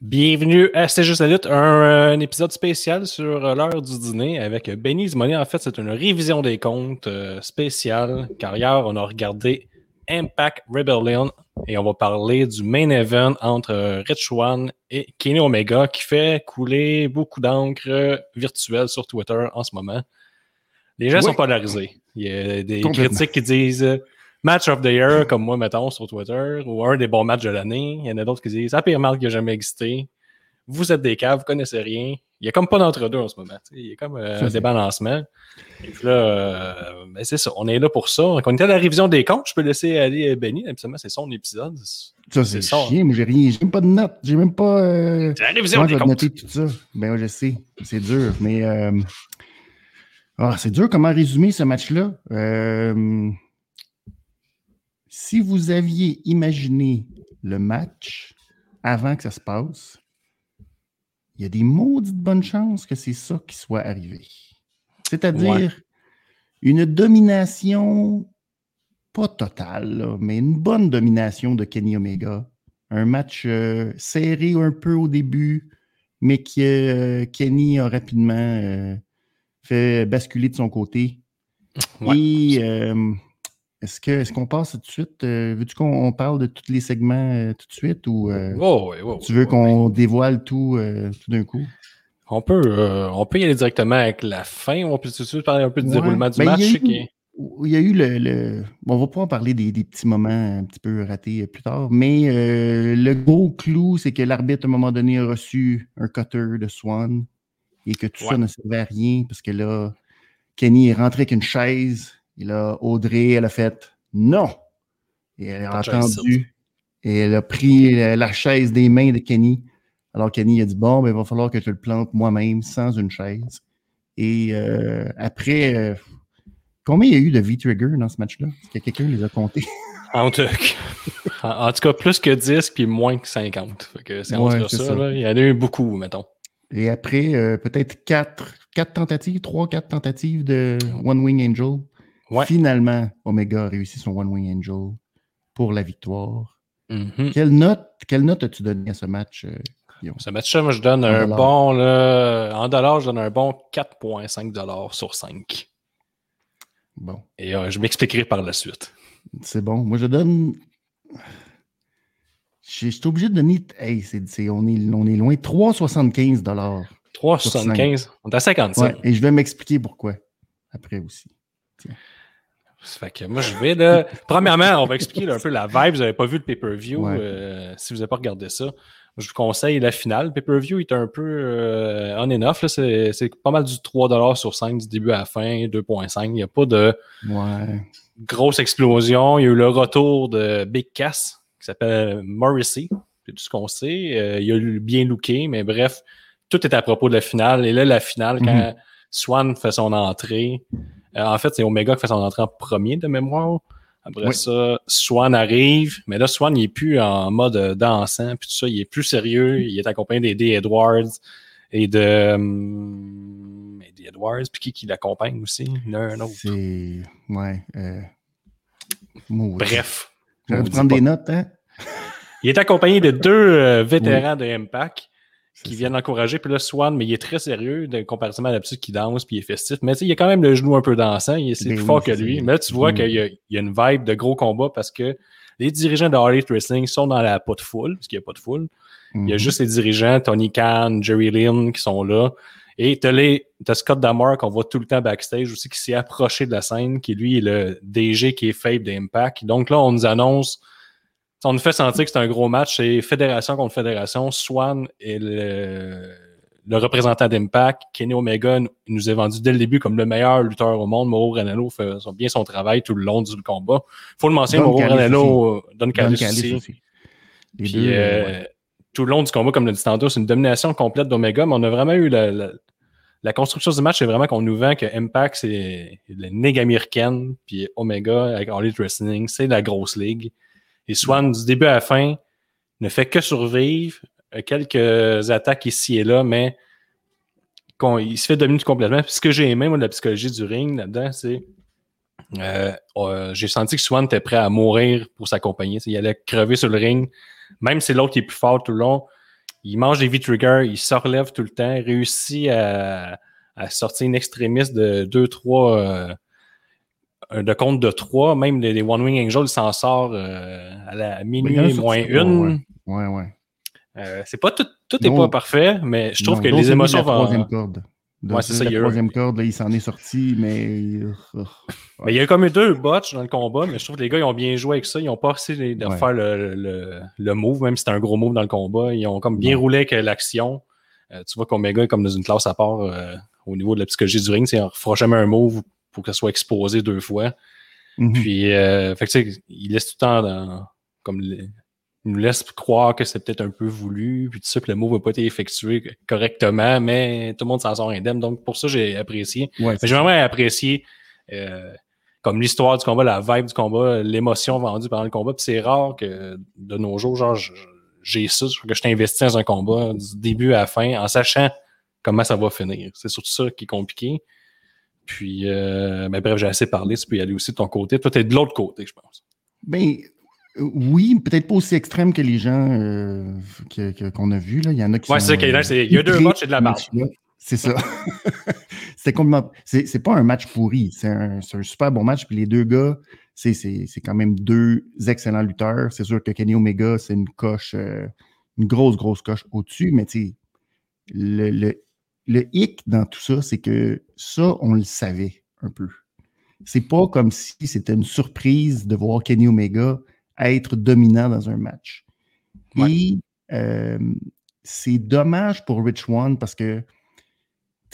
Bienvenue à C'est juste la lutte, un, un épisode spécial sur euh, l'heure du dîner avec Benny Zimoni. En fait, c'est une révision des comptes euh, spéciale car hier, on a regardé Impact Rebellion et on va parler du main event entre euh, Rich One et Kenny Omega qui fait couler beaucoup d'encre virtuelle sur Twitter en ce moment. Les gens Oui. sont polarisés. Il y a des critiques qui disent euh, Match of the Year, comme moi, mettons, sur Twitter, ou un des bons matchs de l'année. Il y en a d'autres qui disent La pire marque qui a jamais existé. Vous êtes des caves, vous connaissez rien. Il n'y a comme pas d'entre-deux en ce moment. Il y a comme euh, un c'est- débalancement. Et puis là, euh, ben, c'est ça. On est là pour ça. Donc, on était à la révision des comptes. Je peux laisser aller euh, Benny. Absolument, c'est son épisode. Ça, c'est chiant. Moi, j'ai rien. J'ai même pas de notes. J'ai même pas. euh, C'est la révision des comptes. noter tout ça? Ben, je sais. C'est dur. Mais. euh, ah, c'est dur comment résumer ce match-là. Euh, Si vous aviez imaginé le match avant que ça se passe, il y a des maudites bonnes chances que c'est ça qui soit arrivé. C'est-à-dire Ouais. une domination, pas totale, là, mais une bonne domination de Kenny Omega. Un match euh, serré un peu au début, mais que euh, Kenny a rapidement euh, fait basculer de son côté. Ouais. Et est-ce qu'on passe tout de suite? euh, Veux-tu qu'on on parle de tous les segments euh, tout de suite ou euh, Oh, tu veux qu'on dévoile tout, tout d'un coup? On peut, on peut y aller directement avec la fin. On peut tout de suite parler un peu du Ouais. déroulement du Ben, match. il y a eu- qui est- Il y a eu le. le- on va pouvoir parler des, des petits moments un petit peu ratés plus tard, mais le gros clou, c'est que l'arbitre, à un moment donné, a reçu un cutter de Swan et que tout Ouais. ça ne servait à rien parce que là, Kenny est rentré avec une chaise et là, Audrey, elle a fait non. Et elle a entendu et elle a pris la, la chaise des mains de Kenny. Alors Kenny a dit bon, ben, il va falloir que je le plante moi-même sans une chaise. Et euh, après, euh, combien il y a eu de V-Trigger dans ce match-là? Est-ce que quelqu'un les a comptés? En, tout cas, plus que 10 puis moins que 50. Fait que c'est Ouais, ça. ça. là. Il y en a eu beaucoup, mettons. Et après, euh, peut-être quatre, quatre tentatives, trois, quatre tentatives de One Wing Angel. Ouais. Finalement, Omega a réussi son One Wing Angel pour la victoire. Mhm. Quelle note, quelle note as-tu donné à ce match, euh? Ce match-là, moi, je donne un dollars. bon, là, en dollars, je donne un bon 4,5 dollars sur 5. Bon, Et euh, je m'expliquerai par la suite. c'est bon. Moi, je donne. Je je suis obligé de donner. Hey, c'est, c'est- on, est, on est loin. 3,75 dollars. 3,75. On est à 55. Ouais, et je vais m'expliquer pourquoi après aussi. Fait que moi, je vais là. Premièrement, on va expliquer un peu la vibe. Vous n'avez pas vu le pay-per-view. Ouais. euh, si vous n'avez pas regardé ça, je vous conseille la finale. Le pay-per-view est un peu euh, on and off. C'est pas mal du 3$ sur 5 du début à la fin, 2.5. Il n'y a pas de Ouais. grosse explosion. Il y a eu le retour de Big Cass qui s'appelle Morrissey. C'est tout ce qu'on sait. Euh, il a eu bien looké, mais bref, tout est à propos de la finale. Et là, la finale, quand Mhm. Swan fait son entrée, euh, en fait, c'est Omega qui fait son entrée en premier de mémoire. Après Oui. ça, Swan arrive, mais là, Swan, il est plus en mode euh, dansant, puis tout ça, il est plus sérieux. Il est accompagné d'Eddie Edwards et de. hum, Eddie Edwards, puis qui, qui l'accompagne aussi? A un autre. C'est. Ouais. Euh... Bref. Dû dit prendre des notes, hein? Il est accompagné de deux euh, vétérans de Impact qui viennent l'encourager. Puis là, Swan, mais il est très sérieux de, comparativement à d'habitude qui danse puis il est festif. Mais tu sais, il a quand même le genou un peu dansant. Il est c'est Ben plus oui, fort que lui. Mais là, tu vois Mm. qu'il y, a- il y a une vibe de gros combat parce que les dirigeants de Harley Wrestling sont dans la pas de foule, parce qu'il n'y a pas de foule. Il y a Mhm. juste les dirigeants, Tony Khan, Jerry Lynn, qui sont là. Et tu as Scott Damar qu'on voit tout le temps backstage aussi, qui s'est approché de la scène, qui lui est le DG qui est faible d'Impact. Donc là, on nous annonce, on nous fait sentir que c'est un gros match, c'est fédération contre fédération. Swan est le, le représentant d'Impact. Kenny Omega nous- est vendu dès le début comme le meilleur lutteur au monde. Mauro Ranello fait bien son travail tout le long du combat. faut le mentionner, Mauro Ranello, euh, Don Don Callis Callis aussi. aussi. Les Puis, deux, euh, euh, ouais. tout le long du combat, comme le dit tantôt, c'est une domination complète d'Omega, mais on a vraiment eu la, la- la construction du match, c'est vraiment qu'on nous vend que Impact, c'est la ligue américaine, puis Omega, avec All Elite Wrestling, c'est la grosse ligue. Et Swan, du début à la fin, ne fait que survivre, a quelques attaques ici et là, mais il se fait dominer complètement. Puis ce que j'ai aimé, moi, de la psychologie du ring là-dedans, c'est Euh, euh, j'ai senti que Swan était prêt à mourir pour s'accompagner. Il allait crever sur le ring. Même si l'autre est plus fort tout le long, il mange des V-triggers, il se relève tout le temps, réussit à, sortir une extrémiste de 2-3 euh, de compte de 3. Même les, One Wing Angels s'en sort à la minuit moins une. Ouais, ouais. c'est pas tout, tout n'est pas parfait, mais je trouve que les émotions vont. corde c'est ça. La troisième corde, il s'en est sorti, mais. Mais il y a comme eu deux botches dans le combat, mais je trouve que les gars, ils ont bien joué avec ça. Ils n'ont pas essayé de faire le, le, le, move, même si c'était un gros move dans le combat. Ils ont comme bien roulé avec l'action. Euh, tu vois qu'Omega est comme dans une classe à part euh, au niveau de la psychologie du ring. Il ne fera jamais un move pour que ça soit exposé deux fois. Mm-hmm. Puis, euh, fait que, il laisse tout le temps dans, comme nous laisse croire que c'est peut-être un peu voulu, puis tout ça, que le mot va pas été effectué correctement, mais tout le monde s'en sort indemne. Donc, pour ça, j'ai apprécié. j'ai vraiment apprécié euh, comme l'histoire du combat, la vibe du combat, l'émotion vendue pendant le combat. Puis c'est rare que de nos jours, genre, j'ai ça, que je t'investis dans un combat du début à la fin en sachant comment ça va finir. C'est surtout ça qui est compliqué. Puis, euh, ben, bref, j'ai assez parlé. Tu peux y aller aussi de ton côté. Toi, tu es de l'autre côté, je pense. Ben, oui, peut-être pas aussi extrême que les gens euh, qu'on a vus. Il y en a qui ouais, c'est il y a deux matchs et de la marche. C'est ça. c'est complètement. C'est pas un match pourri. C'est un, super bon match. Puis les deux gars, c'est quand même deux excellents lutteurs. C'est sûr que Kenny Omega, c'est une coche, euh, une grosse, grosse coche au-dessus. Mais tu sais, le, le, le hic dans tout ça, c'est que ça, on le savait un peu. C'est pas comme si c'était une surprise de voir Kenny Omega être dominant dans un match. Et euh, c'est dommage pour Rich One parce que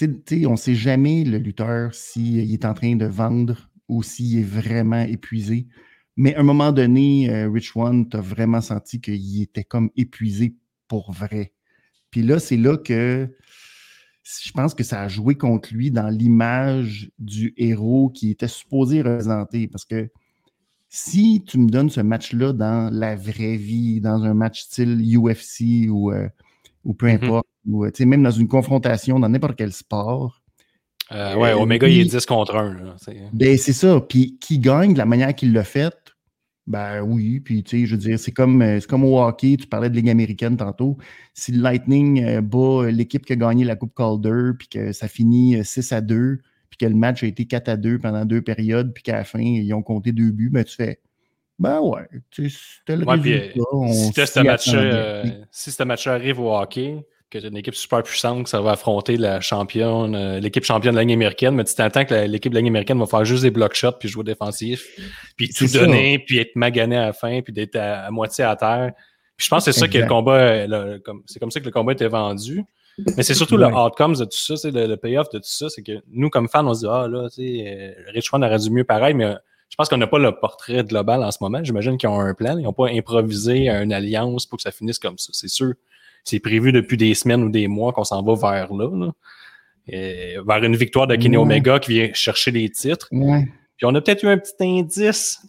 on ne sait jamais le lutteur s'il est en train de vendre ou s'il est vraiment épuisé. Mais à un moment donné, euh, Rich One, tu as vraiment senti qu'il était comme épuisé pour vrai. Puis là, c'est là que je pense que ça a joué contre lui dans l'image du héros qui était supposé représenter. Parce que si tu me donnes ce match-là dans la vraie vie, dans un match style UFC ou, euh, ou peu mm-hmm. importe, ou même dans une confrontation dans n'importe quel sport. Euh, ouais, euh, Omega, il est 10 contre 1. Ben, c'est ça. Puis qui gagne de la manière qu'il l'a fait, ben oui. Puis, tu sais, je veux dire, c'est comme, comme au hockey, tu parlais de Ligue américaine tantôt. Si le Lightning bat l'équipe qui a gagné la Coupe Calder, puis que ça finit 6 à 2, puis que le match a été 4 à 2 pendant deux périodes, puis qu'à la fin, ils ont compté deux buts, ben tu fais ben ouais, c'était le résultat. si, ce match, euh, si ce match arrive au hockey, que tu as une équipe super puissante, que ça va affronter la championne, euh, l'équipe championne de la ligne américaine, mais tu t'entends que l'équipe de la américaine va faire juste des block shots puis jouer défensif, puis tout donner, puis être magané à la fin, puis d'être à, moitié à terre. Puis je pense que c'est ça que le combat, c'est comme ça que le combat était vendu. Mais c'est surtout le outcome de tout ça, c'est le, payoff de tout ça, c'est que nous, comme fans, on se dit, ah là, tu sais, euh, Rich One aurait dû mieux pareil, mais euh, je pense qu'on n'a pas le portrait global en ce moment. J'imagine qu'ils ont un plan. Ils n'ont pas improvisé une alliance pour que ça finisse comme ça. C'est sûr. C'est prévu depuis des semaines ou des mois qu'on s'en va vers là. vers une victoire de Kenny Omega qui vient chercher les titres. Puis on a peut-être eu un petit indice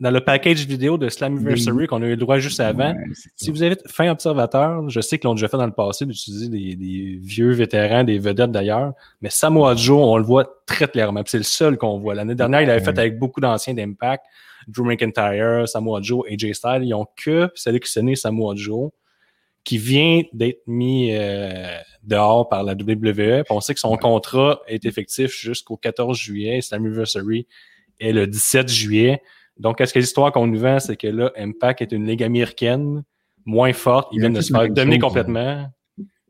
dans le package vidéo de Slammiversary qu'on a eu le droit juste avant. si vous êtes fin observateur, je sais qu'ils l'ont déjà fait dans le passé d'utiliser des, vieux vétérans, des vedettes d'ailleurs, mais Samoa Joe, on le voit très clairement. C'est le seul qu'on voit. L'année dernière, il avait fait avec beaucoup d'anciens d'Impact, Drew McIntyre, Samoa Joe, AJ Styles. Ils ont que sélectionné Samoa Joe qui vient d'être mis euh, dehors par la WWE. on sait que son contrat est effectif jusqu'au 14 juillet. Slammiversary est le 17 juillet. Donc, est-ce que l'histoire qu'on nous vend, c'est que là, Impact est une ligue américaine moins forte, ils viennent de se faire dominer complètement?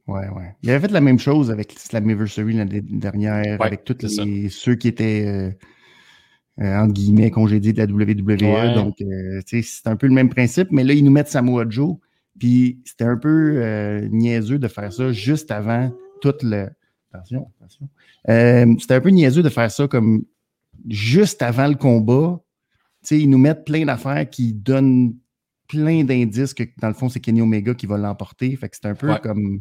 Ouais, ouais. Il avait fait la même chose avec Slammiversary l'année dernière, avec tous ceux qui étaient, euh, euh, entre guillemets, congédiés de la WWE. Donc, euh, c'est un peu le même principe, mais là, ils nous mettent Samoa Joe. Puis, c'était un peu niaiseux de faire ça juste avant tout le. Attention, attention. c'était un peu niaiseux de faire ça comme juste avant le combat ils nous mettent plein d'affaires qui donnent plein d'indices que, dans le fond, c'est Kenny Omega qui va l'emporter. Fait que c'est un peu comme.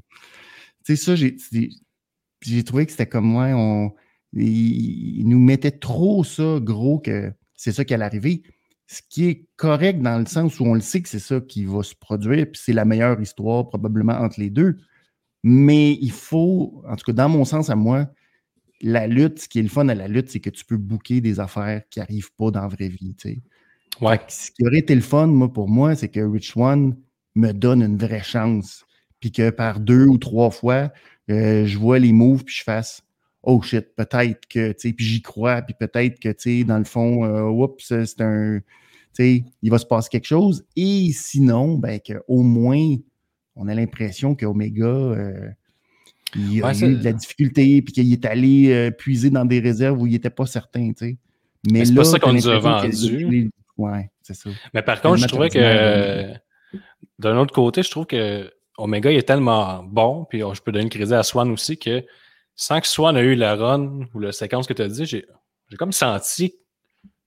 Tu sais, ça, j'ai trouvé que c'était comme moi, on. Ils, nous mettaient trop ça gros que c'est ça qui allait arriver. Ce qui est correct dans le sens où on le sait que c'est ça qui va se produire, puis c'est la meilleure histoire probablement entre les deux. Mais il faut, en tout cas dans mon sens à moi, la lutte, ce qui est le fun à la lutte, c'est que tu peux booker des affaires qui n'arrivent pas dans la vraie vie. Ouais. ce qui aurait été le fun, moi, pour moi, c'est que Rich One me donne une vraie chance. Puis que par deux ou trois fois, euh, je vois les moves, puis je fasse Oh shit, peut-être que, tu sais, puis j'y crois, puis peut-être que, tu sais, dans le fond, euh, oups, c'est un. Tu sais, il va se passer quelque chose. Et sinon, ben, qu'au moins, on a l'impression qu'Omega. Euh, il a eu de la difficulté, puis qu'il est allé euh, puiser dans des réserves où il n'était pas certain, tu sais. Mais, c'est pas ça qu'on nous a vendu. Ouais, c'est ça. Mais par contre, je trouvais que d'un autre côté, je trouve que Omega est tellement bon, puis oh, je peux donner le crédit à Swan aussi, que sans que Swan ait eu la run ou la séquence que tu as dit, j'ai comme senti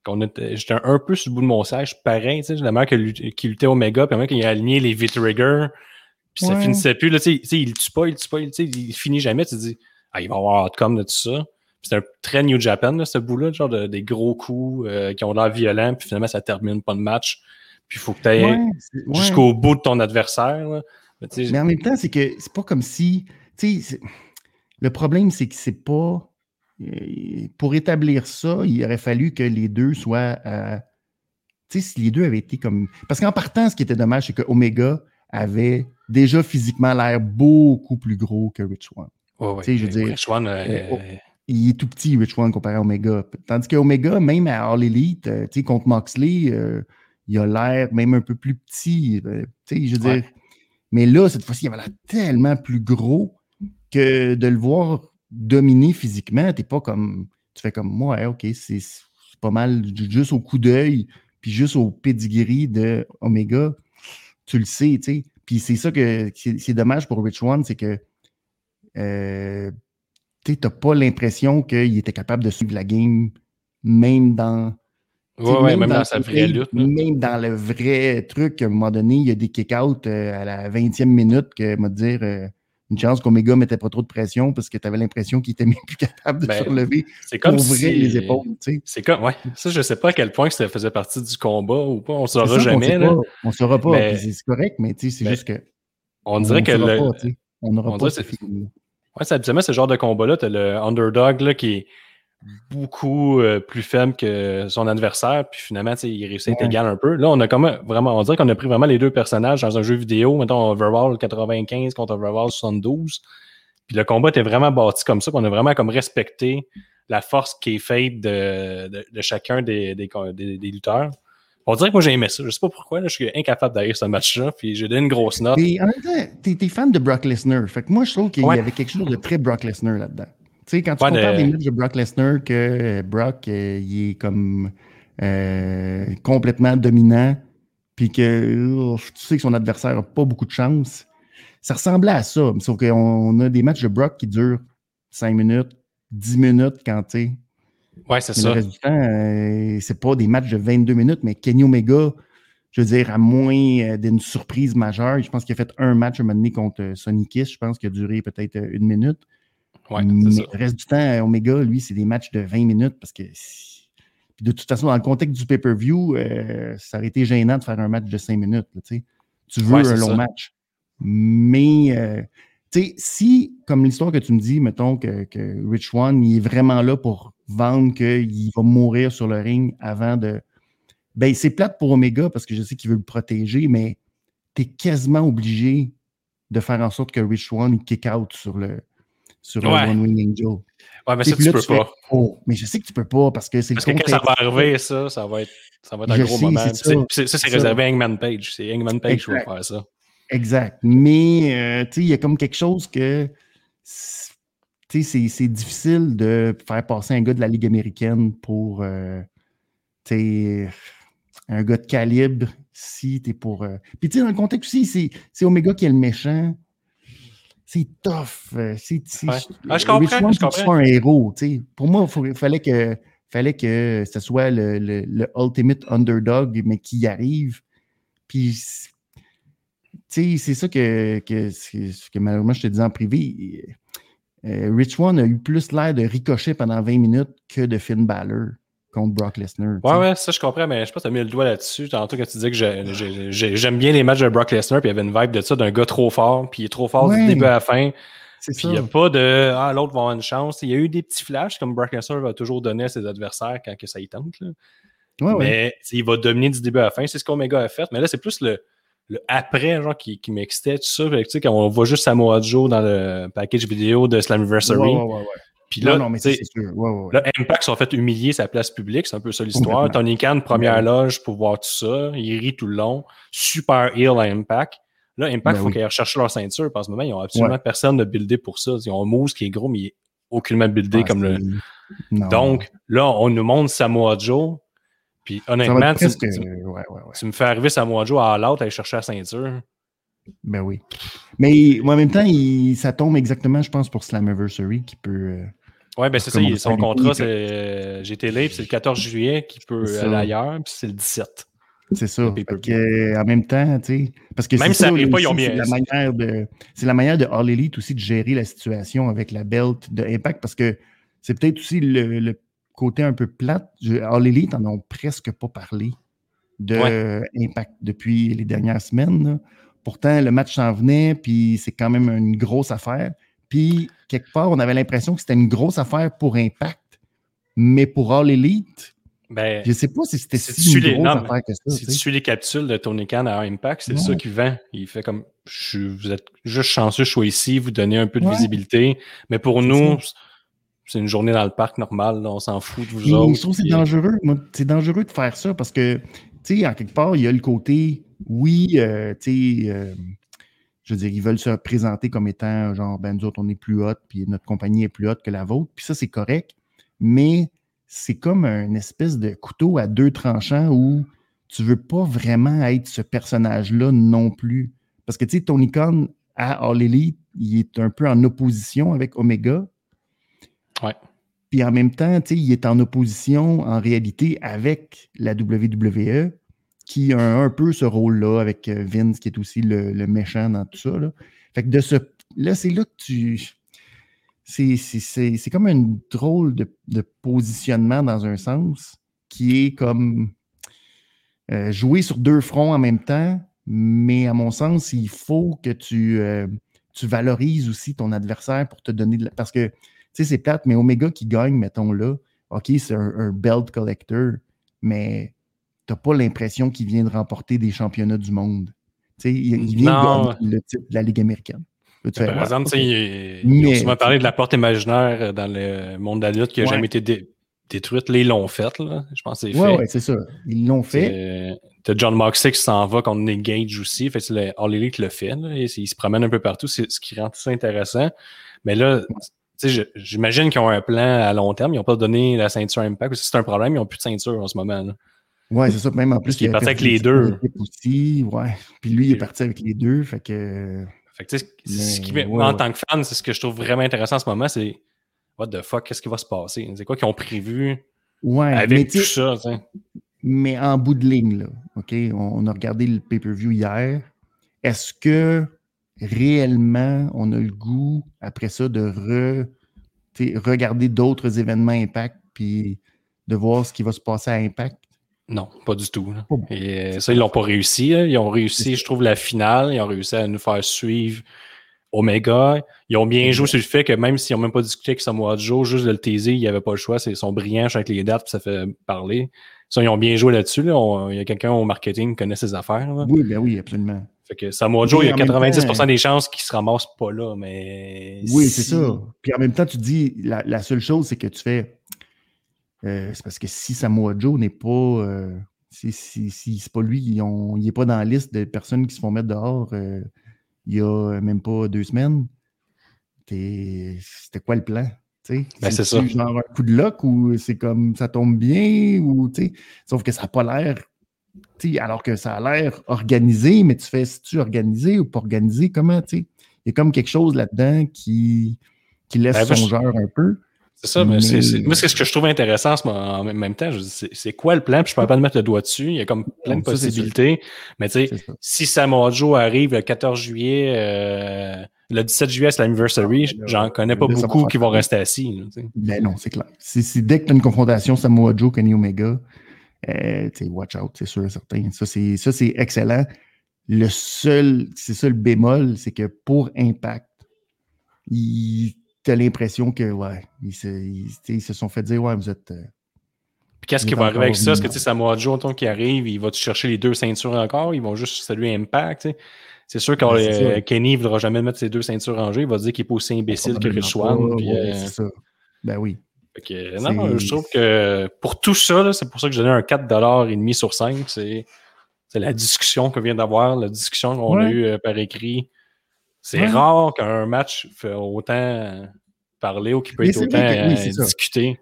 qu'on était. J'étais un, peu sur le bout de mon sage, pareil, tu sais, la manière qu'il luttait Omega, puis la qu'il a aligné les V-Trigger, puis ça finissait plus, là, tu sais, il tue pas, il tue pas, il, il finit jamais, tu te dis, ah, il va avoir outcome de tout ça. C'est un très New Japan, là, ce bout-là, genre de, des gros coups euh, qui ont l'air violents, puis finalement, ça termine pas de match. Puis il faut que tu ailles jusqu'au bout de ton adversaire. Mais, en même temps, c'est que c'est pas comme si. Le problème, c'est que c'est pas. Euh, pour établir ça, il aurait fallu que les deux soient. tu sais, si les deux avaient été comme. Parce qu'en partant, ce qui était dommage, c'est que Omega avait déjà physiquement l'air beaucoup plus gros que Rich One. tu sais, je veux dire. Rich One. Euh, euh, oh, il est tout petit, Rich One, comparé à Omega. Tandis qu'Omega, même à All Elite, tu sais, contre Moxley, il a l'air même un peu plus petit. tu sais, je veux dire. Mais là, cette fois-ci, il avait l'air tellement plus gros que de le voir dominer physiquement, t'es pas comme. Tu fais comme moi, ok, c'est pas mal juste au coup d'œil, puis juste au pedigree de Omega, tu le sais, tu sais. Puis c'est ça que c'est dommage pour Rich One, c'est que euh, tu n'as pas l'impression qu'il était capable de suivre la game, même dans Ouais, même, dans, sa vraie lutte. Même dans le vrai truc, à un moment donné, il y a des kick-outs euh, à la 20e minute que, m'a dire, euh, une chance qu'Omega ne mettait pas trop de pression parce que tu avais l'impression qu'il était même plus capable de ben, se relever c'est comme pour si... les épaules. C'est comme, ouais. Ça, je ne sais pas à quel point ça faisait partie du combat ou pas. On ne saura jamais. On ne saura pas. C'est correct, mais c'est juste que. On dirait que. Le... on n'aura pas. Ouais, c'est habituellement ce genre de combat-là. Tu as le underdog là, qui est beaucoup euh, plus faible que son adversaire, puis finalement, il réussit à être égal un peu. Là, on a comme vraiment, on dirait qu'on a pris vraiment les deux personnages dans un jeu vidéo, mettons Overall 95 contre Overall 72. Puis le combat était vraiment bâti comme ça, qu'on a vraiment comme respecté la force qui est faite de, de, chacun des, des, des, lutteurs. On dirait que moi j'ai aimé ça. Je sais pas pourquoi, là, je suis incapable d'aller ce match-là, puis j'ai donné une grosse note. Et en même temps, t'es fan de Brock Lesnar. Fait que moi, je trouve qu'il y avait quelque chose de très Brock Lesnar là-dedans. Tu sais, quand tu compares les matchs de Brock Lesnar, que euh, Brock, euh, il est comme euh, complètement dominant, puis que tu sais que son adversaire n'a pas beaucoup de chance, ça ressemblait à ça. Sauf qu'on a des matchs de Brock qui durent 5 minutes, 10 minutes quand tu sais. Ouais, c'est ça. Le reste du temps, c'est pas des matchs de 22 minutes, mais Kenny Omega, je veux dire, à moins d'une surprise majeure, je pense qu'il a fait un match un moment donné contre Sonny Kiss, je pense qu'il a duré peut-être une minute. Ouais, mais le reste du temps, Omega, lui, c'est des matchs de 20 minutes parce que. Puis de toute façon, dans le contexte du pay-per-view, euh, ça aurait été gênant de faire un match de 5 minutes. tu veux un long match. Mais euh, sais, si, comme l'histoire que tu me dis, mettons que, que, Rich One, il est vraiment là pour vendre qu'il va mourir sur le ring avant de. Ben, c'est plate pour Omega parce que je sais qu'il veut le protéger, mais tu es quasiment obligé de faire en sorte que Rich One kick out sur le, sur ouais. One Wing Angel. Ouais, mais ça, tu peux pas. oh, mais je sais que tu peux pas parce que c'est Parce que quand ça va arriver, ça, ça va être, ça va être un gros moment. Ça, c'est réservé à Hangman Page. C'est Hangman Page qui va faire ça. Exact. Mais, euh, tu sais, il y a comme quelque chose que. Tu sais, c'est difficile de faire passer un gars de la Ligue américaine pour. Euh, tu sais, un gars de calibre si tu es pour. Euh... Puis, tu sais, dans le contexte aussi, c'est Omega qui est le méchant c'est tough. Euh, c'est, ah, je comprends. Je comprends. un héros. Pour moi, il fallait que, fallait que ce soit le, le, ultimate underdog, mais qui y arrive. Puis, c'est ça que, que, que, malheureusement, je te dis en privé. Euh, Rich One a eu plus l'air de ricocher pendant 20 minutes que de Finn Balor contre Brock Lesnar. Ouais, ouais, ça je comprends, mais je sais pas si tu as mis le doigt là-dessus. Tantôt quand tu disais que j'aime bien les matchs de Brock Lesnar, puis il y avait une vibe de ça, d'un gars trop fort, puis il est trop fort du début à la fin. Puis il n'y a pas de Ah, l'autre va avoir une chance. Il y a eu des petits flashs comme Brock Lesnar va toujours donner à ses adversaires quand que ça y tente. mais il va dominer du début à la fin. C'est ce qu'Omega a fait. Mais là, c'est plus le, le après genre, qui, qui m'excitait, tout ça. tu sais, quand on voit juste Samoa Joe dans le package vidéo de Slammiversary. Puis là, non, mais c'est sûr. là, Impact sont fait humilier sa place publique, c'est un peu ça l'histoire. Tony Khan, première loge pour voir tout ça, il rit tout le long. Super heel à Impact. Là, Impact, il ben faut qu'ils recherchent leur ceinture. Parce ce moment, ils n'ont absolument personne de buildé pour ça. Ils ont un Moose qui est gros, mais il n'est aucunement buildé comme le. Donc, là, on nous montre Samoa Joe. Puis honnêtement, tu, me fais arriver Samoa Joe à l'autre aller chercher la ceinture. Ben oui. Mais en même temps, ça tombe exactement, je pense, pour Slammiversary qui peut. Euh, oui, ben c'est ça. son contrat, c'est euh, j'étais là, c'est le 14 juillet qui peut aller ailleurs, puis c'est le 17. C'est ça. en même temps, tu sais. Parce que Même si ça pas, ils ont bien. C'est la, manière de, c'est la manière de All Elite aussi de gérer la situation avec la belt de Impact parce que c'est peut-être aussi le, côté un peu plate. All Elite en ont presque pas parlé de Impact depuis les dernières semaines. Pourtant, le match s'en venait, puis c'est quand même une grosse affaire. Puis, quelque part, on avait l'impression que c'était une grosse affaire pour Impact, mais pour All Elite, ben, je ne sais pas si c'était si, une grosse affaire que ça. Si tu suis les capsules de Tony Khan à Impact, c'est ça qui vend. Il fait comme, je, vous êtes juste chanceux, je sois ici, vous donnez un peu de visibilité. Mais pour nous, c'est une journée dans le parc normal, on s'en fout de vous autres. Je trouve que c'est dangereux. C'est dangereux de faire ça parce que, tu sais, en quelque part, il y a le côté, oui, euh, tu sais, euh, je veux dire, ils veulent se présenter comme étant genre, ben nous autres, on est plus hot, puis notre compagnie est plus haute que la vôtre, puis ça, c'est correct, mais c'est comme un espèce de couteau à deux tranchants où tu veux pas vraiment être ce personnage-là non plus. Parce que, tu sais, Tony Khan, à All Elite, il est un peu en opposition avec Omega. Ouais. Puis en même temps, tu sais, il est en opposition en réalité avec la WWE qui a un, peu ce rôle-là avec euh, Vince, qui est aussi le, méchant dans tout ça. Là. Fait que de ce. Là, c'est là que tu. C'est comme un drôle de, positionnement dans un sens qui est comme euh, jouer sur deux fronts en même temps, mais à mon sens, il faut que tu, euh, tu valorises aussi ton adversaire pour te donner de la... Parce que, tu sais, c'est plate, mais Omega qui gagne, mettons là, OK, c'est un, belt collector, mais n'as pas l'impression qu'il vient de remporter des championnats du monde. il, il vient de le titre de la Ligue américaine. par exemple, ils ont parlé de la porte imaginaire euh, dans le monde de la lutte qui n'a jamais été détruite. Là, ils l'ont fait. Là. Je pense que c'est fait. Oui, c'est ça. Ils l'ont fait. Tu as John Moxley qui s'en va contre Nick Gage aussi. Fait le, All Elite le fait. il se promène un peu partout. C'est ce qui rend tout ça intéressant. Mais là, j'imagine qu'ils ont un plan à long terme. Ils n'ont pas donné la ceinture Impact. C'est un problème. Ils n'ont plus de ceinture en ce moment. Là. Ouais, c'est ça. Même en plus, il, est parti avec les deux. Aussi, ouais. Puis lui, il est parti avec les deux. Fait que. Fait que, ce qui, en tant que fan, c'est ce que je trouve vraiment intéressant en ce moment, c'est What the fuck, qu'est-ce qui va se passer? C'est quoi qu'ils ont prévu ouais, avec tout ça? Mais en bout de ligne, là, OK, on, a regardé le pay-per-view hier. Est-ce que réellement on a le goût, après ça, de re, regarder d'autres événements Impact puis de voir ce qui va se passer à Impact? Non, pas du tout. Et euh, ça, ils l'ont pas réussi. Ils ont réussi, je trouve, la finale. Ils ont réussi à nous faire suivre Omega. Ils ont bien joué sur le fait que même s'ils n'ont même pas discuté avec Samoa Joe, juste de le teaser, il n'y avait pas le choix. Ils sont brillants avec les dates, puis ça fait parler. Ça, ils ont bien joué là-dessus. Il y a quelqu'un au marketing qui connaît ses affaires. Oui, ben oui, absolument. Fait que Samoa Joe, il y a 90% des chances qu'il se ramasse pas là, mais. Oui, c'est ça. Puis en même temps, tu dis, la seule chose, c'est que tu fais euh, c'est parce que si Samoa Joe n'est pas. Euh, si, si, c'est pas lui, il n'est pas dans la liste de personnes qui se font mettre dehors euh, il y a même pas deux semaines. C'était quoi le plan? Ben, c'est ça. genre un coup de luck ou c'est comme ça tombe bien ou sauf que ça n'a pas l'air alors que ça a l'air organisé, mais tu fais si tu organisé ou pas organisé, comment il y a comme quelque chose là-dedans qui, qui laisse ben, songeur un peu. C'est ça, mais, c'est, moi, c'est ce que je trouve intéressant en même temps. C'est quoi le plan? Puis je ne peux pas mettre le doigt dessus. Il y a comme plein de possibilités. Mais tu sais, si Samoa Joe arrive le 14 juillet, euh, le 17 juillet, c'est l'anniversary, ah, j'en connais pas beaucoup qui vont rester assis. ben non, c'est clair. Si, dès que tu as une confrontation Samoa Joe, Kenny Omega, euh, watch out, c'est sûr et certain. Ça, c'est, ça, c'est excellent. Le seul, c'est ça le bémol, c'est que pour Impact, t'as l'impression que, ouais, ils se, sont fait dire, ouais, vous êtes. Euh, puis qu'est-ce qui va arriver avec ça? Est-ce que tu sais, Samoa Joe, qui arrive, il va-tu chercher les deux ceintures encore? Ils vont juste saluer Impact, C'est sûr que euh, Kenny ne voudra jamais mettre ses deux ceintures en jeu. Il va dire qu'il n'est pas aussi imbécile que Rich Swan. Euh, ça. Ben oui. non, je trouve que pour tout ça, c'est pour ça que j'ai donné un 4,5$ sur 5. C'est la discussion qu'on vient d'avoir, la discussion qu'on a eue par écrit. C'est rare qu'un match fait autant parler ou qu'il peut être autant euh, discuté.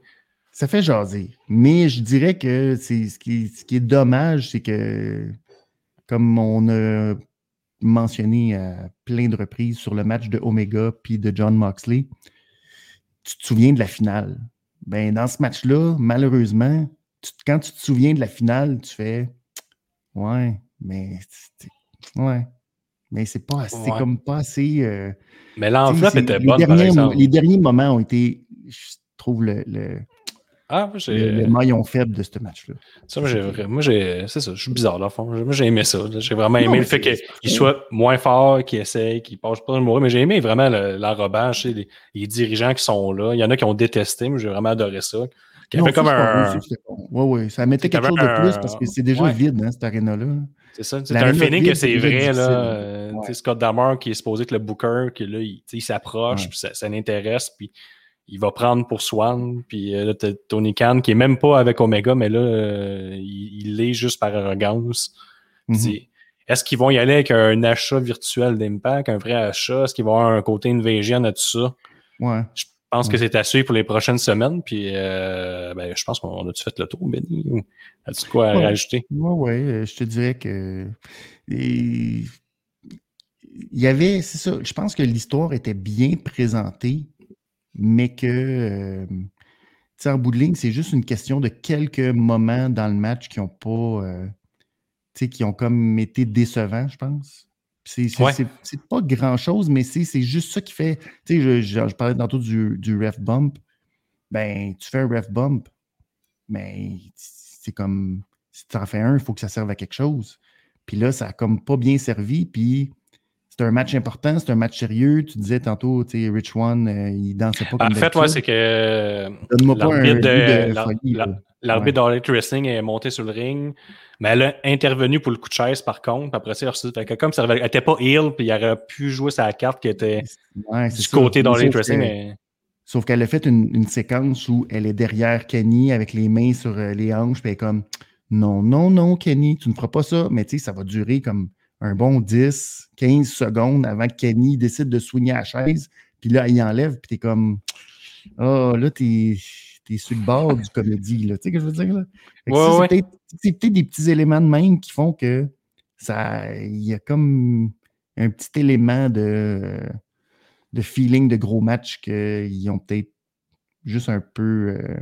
Ça. fait jaser. Mais je dirais que c'est ce qui, ce qui est dommage, c'est que, comme on a mentionné à plein de reprises sur le match de Omega puis de John Moxley, tu te souviens de la finale. Ben, dans ce match-là, malheureusement, quand tu te souviens de la finale, tu fais Ouais, mais ouais. Mais c'est pas assez, comme pas assez. Euh, mais l'enveloppe était bonne, par exemple. Les derniers moments ont été, je trouve, le, le, ah, le, maillon faible de ce match-là. Ça, moi, j'ai, c'est ça, je suis bizarre, là, fond. Moi, j'ai aimé ça. J'ai vraiment aimé le fait qu'il soit moins fort, qu'il essaye, qu'il passe pas le mourir. Mais j'ai aimé vraiment l'enrobage, les, les dirigeants qui sont là. Il y en a qui ont détesté, mais j'ai vraiment adoré ça. Qui fait comme un. Oui, oui, ça mettait quelque chose de plus parce que c'est déjà vide, hein, cette aréna-là. C'est ça. C'est un feeling que c'est vrai. Là, Scott Damar qui est supposé que le Booker, qui là, il, s'approche, puis ça, ça l'intéresse, puis il va prendre pour Swan. Puis euh, là, t'as Tony Khan qui est même pas avec Omega, mais là, euh, il l'est juste par arrogance. Mm-hmm. Est-ce qu'ils vont y aller avec un achat virtuel d'Impact, un vrai achat? Est-ce qu'ils vont avoir un côté invasion à tout ça? Ouais. Je pense que c'est à suivre pour les prochaines semaines. Puis, euh, ben, je pense qu'on a-tu fait le tour, Benny? As-tu quoi à rajouter? Oui, oui. Euh, je te dirais que. Il y avait. C'est ça. Je pense que l'histoire était bien présentée, mais que. Euh, en bout de ligne, c'est juste une question de quelques moments dans le match qui ont pas. qui ont comme été décevants, je pense. C'est pas grand-chose, mais c'est juste ça qui fait. Tu sais, je, parlais tantôt du, du ref bump. Ben, tu fais un ref bump, mais c'est comme. Si tu en fais un, il faut que ça serve à quelque chose. Puis là, ça a comme pas bien servi. Puis c'est un match important, c'est un match sérieux. Tu disais tantôt, tu sais, Rich One, euh, il dansait pas comme En fait, ouais, c'est que. Donne-moi pas un de, L'arbitre ouais. Wrestling est monté sur le ring, mais elle a intervenu pour le coup de chaise par contre. Après ça, fait comme ça, elle n'était pas heal, puis il aurait pu jouer sa carte qui était du côté d'Harley Wrestling. Mais... Sauf qu'elle a fait une, séquence où elle est derrière Kenny avec les mains sur euh, les hanches, puis elle est comme Non, non, non, Kenny, tu ne feras pas ça. Mais tu sais, ça va durer comme un bon 10, 15 secondes avant que Kenny décide de soigner la chaise. Puis là, il enlève, puis t'es comme Oh, là, t'es t'es sur le bord du comédie, là. Tu sais ce que je veux dire, là? C'est peut-être des petits éléments de même qui font que ça. Il y a comme un petit élément de, de feeling de gros match qu'ils ont peut-être juste un peu. Euh,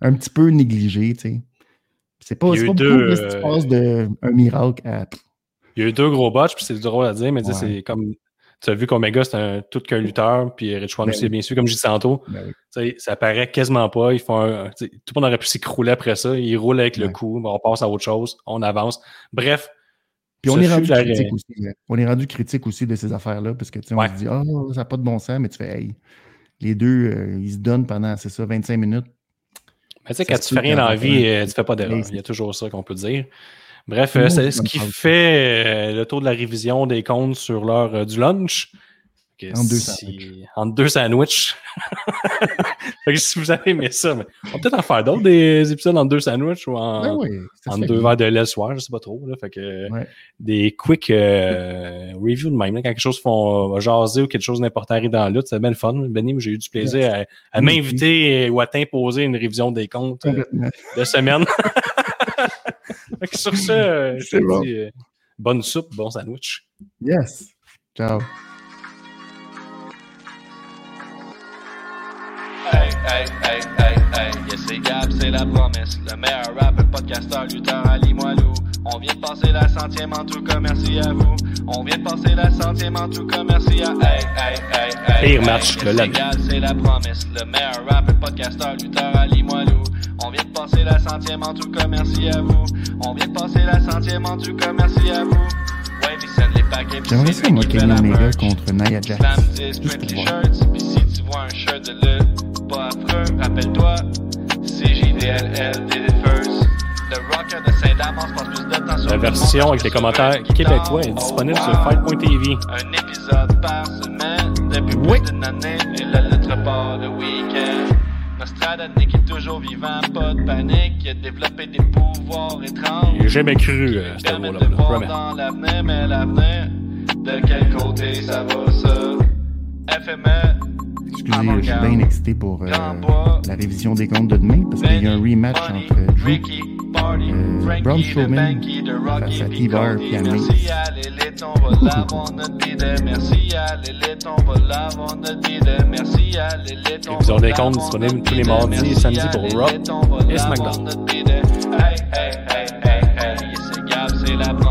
un petit peu négligé, tu sais. C'est pas, pas deux, beaucoup, tu passes d'un miracle à. Il y a eu deux gros botches, puis c'est drôle à dire, mais c'est comme tu as vu qu'Omega, c'est un tout qu'un lutteur, puis Rich One ben aussi, bien sûr, comme je dis tantôt. Ben ça paraît quasiment pas. Ils font tout le monde aurait pu s'écrouler après ça. Ils roulent avec le coup, on passe à autre chose, on avance. Bref. Puis on est rendu critique aussi. Hein. On est rendu critique aussi de ces affaires-là, parce que on se dit, oh, ça n'a pas de bon sens, mais tu fais, hey, les deux, euh, ils se donnent pendant, c'est ça, 25 minutes. Mais tu sais, quand tu fais rien dans la vie, euh, tu fais pas d'erreur. Il y a toujours ça qu'on peut dire. Bref, euh, c'est ce qui fait euh, le tour de la révision des comptes sur l'heure euh, du lunch. En deux sandwichs. En deux sandwichs. si vous avez aimé ça, mais on va peut-être en faire d'autres des épisodes en deux sandwichs ou en, ben deux verres de lait le soir, je sais pas trop. Là, fait que des quick reviews de même. quand quelque chose font jaser ou quelque chose d'important arrive dans la lutte, c'est bien le fun. Benny, j'ai eu du plaisir à, m'inviter ou à t'imposer une révision des comptes de semaine. sur ce, euh, je te dis euh, bonne soupe, bon sandwich. Yes. Ciao. Hey, hey, hey, hey, hey, yes, c'est Gab, c'est la promesse. Le meilleur rapper, podcasteur, lutteur, Ali Moilou. On vient de passer la centième en tout cas, merci à vous. On vient de passer la centième en tout cas, merci à Hey, hey, hey, hey. Pire match de l'année. c'est la promesse. Le meilleur rapper, podcasteur, lutteur, Ali Moilou. On vient de passer la centième en tout cas, merci à vous. On vient de passer la centième en tout cas, merci à vous. J'aimerais c'est ça, moi, Kenny Omega merch. contre Nia Jax. Slam 10, Juste pour voir. pis si tu vois un shirt de lutte, pas affreux, rappelle-toi, CJDLL did it first. Le rocker de Saint-Damas passe plus de La version avec les commentaires québécois est disponible sur Fight.tv. Un épisode par semaine depuis Oui. plus d'une année et la lettre part le week-end. Nostradamus est toujours vivant, pas de panique, il a développé des pouvoirs étranges. J'ai jamais cru euh, à ce Permet mot-là. de voir Vraiment. dans l'avenir, mais l'avenir, de quel côté ça va ça? FME, Excusez, je suis bien excité pour euh, la révision des comptes de demain parce qu'il y a un rematch entre Drew Banky, de Rocky, face à T-Bar à Merci Mace. à l'élite, on va l'avoir notre bidet. Merci à l'élite, on va l'avoir notre bidet. Merci à l'élite, on Révision va des l'avoir comptes notre disponible tous les mardis et samedis pour va et SmackDown. notre bidet. Hey, hey, hey, hey, hey, c'est Gab, c'est la promesse.